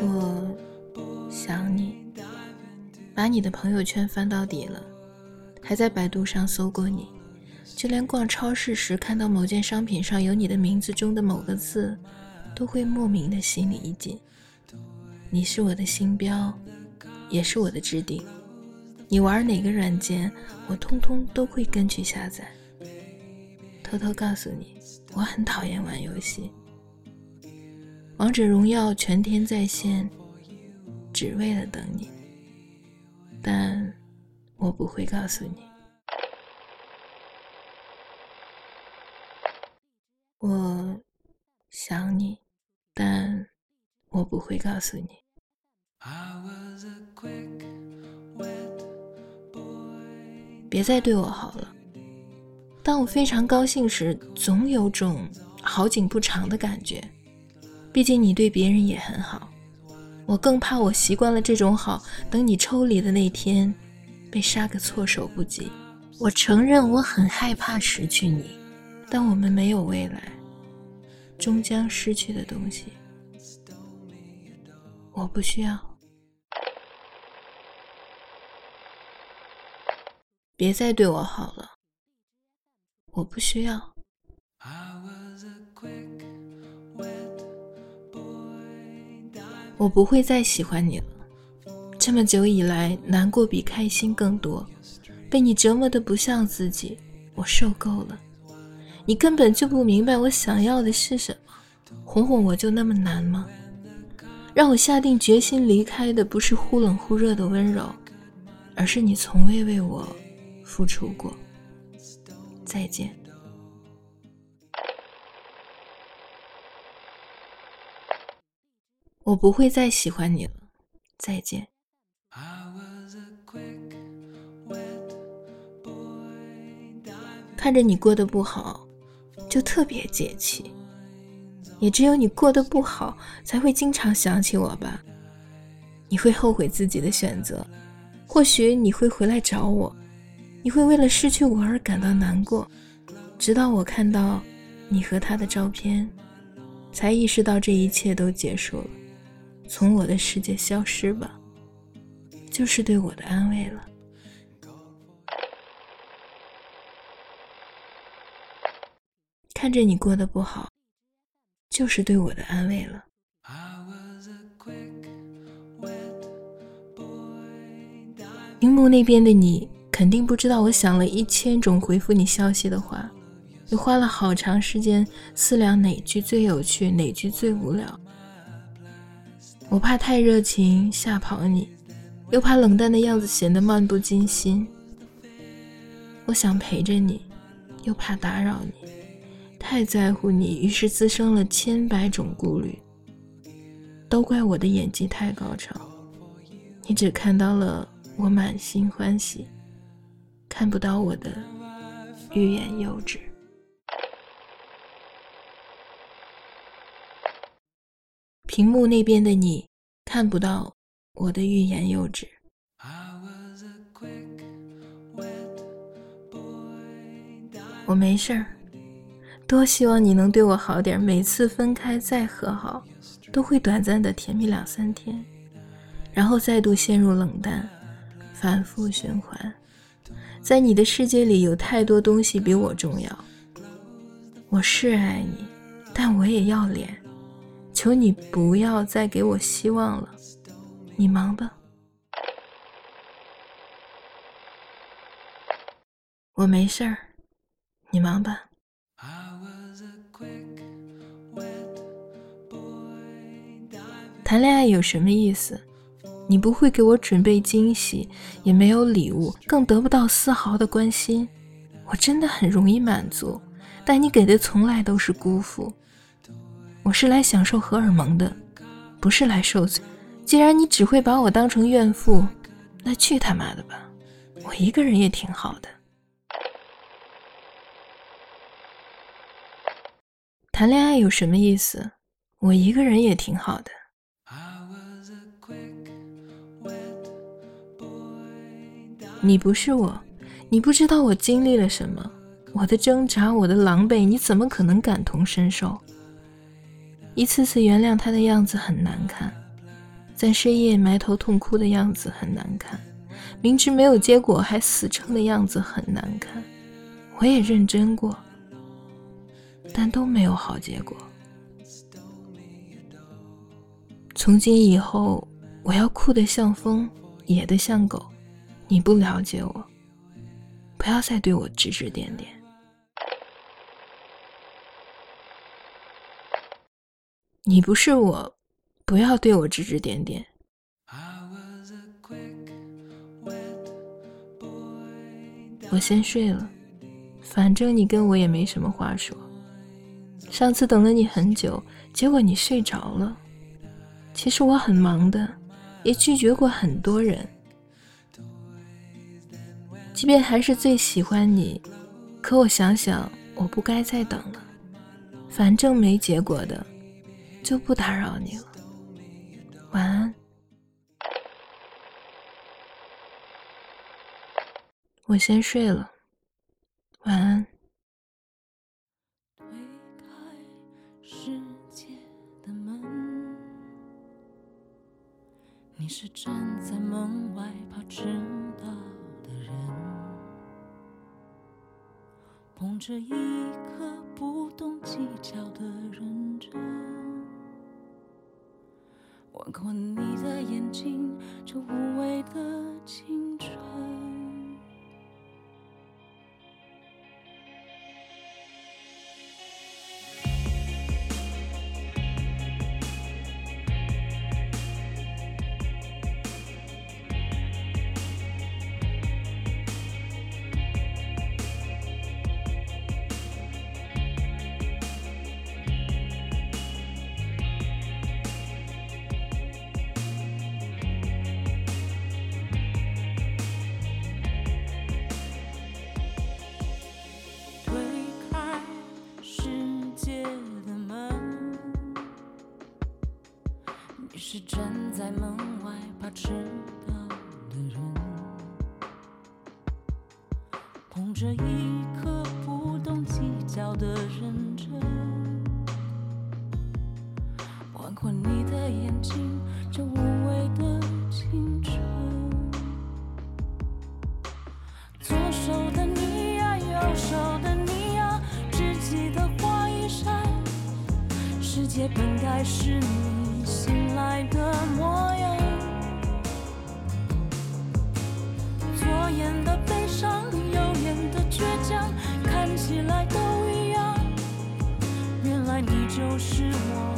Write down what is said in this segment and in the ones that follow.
我想你，把你的朋友圈翻到底了，还在百度上搜过你，就连逛超市时看到某件商品上有你的名字中的某个字，都会莫名的心里一紧。你是我的星标，也是我的置顶。你玩哪个软件，我通通都会跟去下载。偷偷告诉你，我很讨厌玩游戏。王者荣耀全天在线，只为了等你。但我不会告诉你，我想你，但我不会告诉你。别再对我好了。当我非常高兴时，总有种好景不长的感觉。毕竟你对别人也很好，我更怕我习惯了这种好，等你抽离的那天，被杀个措手不及。我承认我很害怕失去你，但我们没有未来，终将失去的东西，我不需要。别再对我好了，我不需要。我不会再喜欢你了。这么久以来，难过比开心更多，被你折磨的不像自己，我受够了。你根本就不明白我想要的是什么，哄哄我就那么难吗？让我下定决心离开的不是忽冷忽热的温柔，而是你从未为我付出过。再见。我不会再喜欢你了，再见。看着你过得不好，就特别解气。也只有你过得不好，才会经常想起我吧。你会后悔自己的选择，或许你会回来找我，你会为了失去我而感到难过，直到我看到你和他的照片，才意识到这一切都结束了。从我的世界消失吧，就是对我的安慰了。看着你过得不好，就是对我的安慰了。屏幕那边的你肯定不知道，我想了一千种回复你消息的话，又花了好长时间思量哪句最有趣，哪句最无聊。我怕太热情吓跑你，又怕冷淡的样子显得漫不经心。我想陪着你，又怕打扰你，太在乎你，于是滋生了千百种顾虑。都怪我的演技太高超，你只看到了我满心欢喜，看不到我的欲言又止。屏幕那边的你看不到我的欲言又止。我没事儿，多希望你能对我好点。每次分开再和好，都会短暂的甜蜜两三天，然后再度陷入冷淡，反复循环。在你的世界里，有太多东西比我重要。我是爱你，但我也要脸。求你不要再给我希望了，你忙吧，我没事儿，你忙吧。谈恋爱有什么意思？你不会给我准备惊喜，也没有礼物，更得不到丝毫的关心。我真的很容易满足，但你给的从来都是辜负。我是来享受荷尔蒙的，不是来受罪。既然你只会把我当成怨妇，那去他妈的吧！我一个人也挺好的。谈恋爱有什么意思？我一个人也挺好的。你不是我，你不知道我经历了什么，我的挣扎，我的狼狈，你怎么可能感同身受？一次次原谅他的样子很难看，在深夜埋头痛哭的样子很难看，明知没有结果还死撑的样子很难看。我也认真过，但都没有好结果。从今以后，我要酷的像风，野的像狗。你不了解我，不要再对我指指点点。你不是我，不要对我指指点点。我先睡了，反正你跟我也没什么话说。上次等了你很久，结果你睡着了。其实我很忙的，也拒绝过很多人。即便还是最喜欢你，可我想想，我不该再等了。反正没结果的，就不打扰你了。晚安。我先睡了，晚安。你是站在门外怕迟到的人，捧着一颗不懂计较吻过你的眼睛，这无畏的情站在门外怕迟到的人，捧着一颗不懂计较的认真，吻过你的眼睛，这无畏的青春。左手的你呀，右手的你呀，只记得花一扇，世界本该是你。醒来的模样，左眼的悲伤，右眼的倔强，看起来都一样。原来你就是我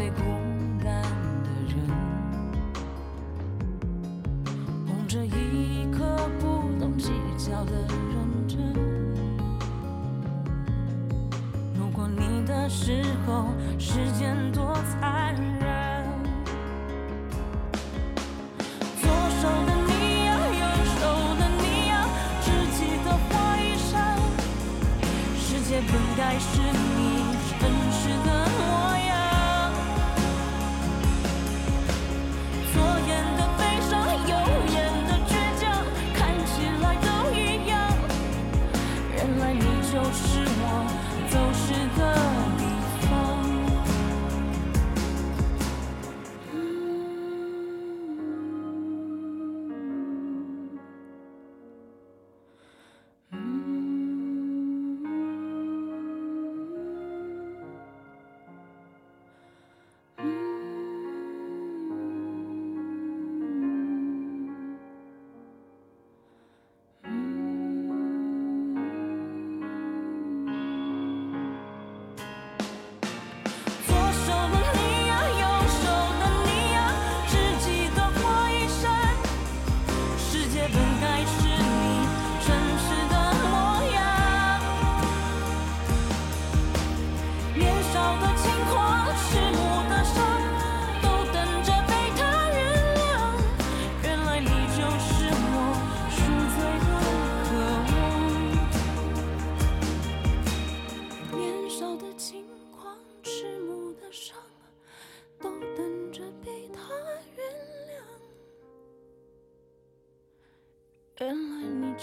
最孤单的人，捧着一颗不懂计较的认真。路过你的时候，时间多残忍。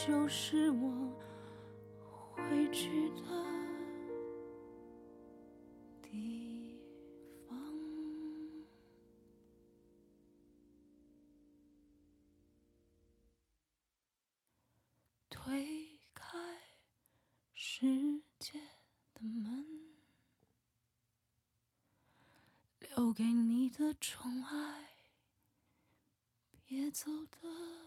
就是我回去的地方。推开世界的门，留给你的宠爱，别走的。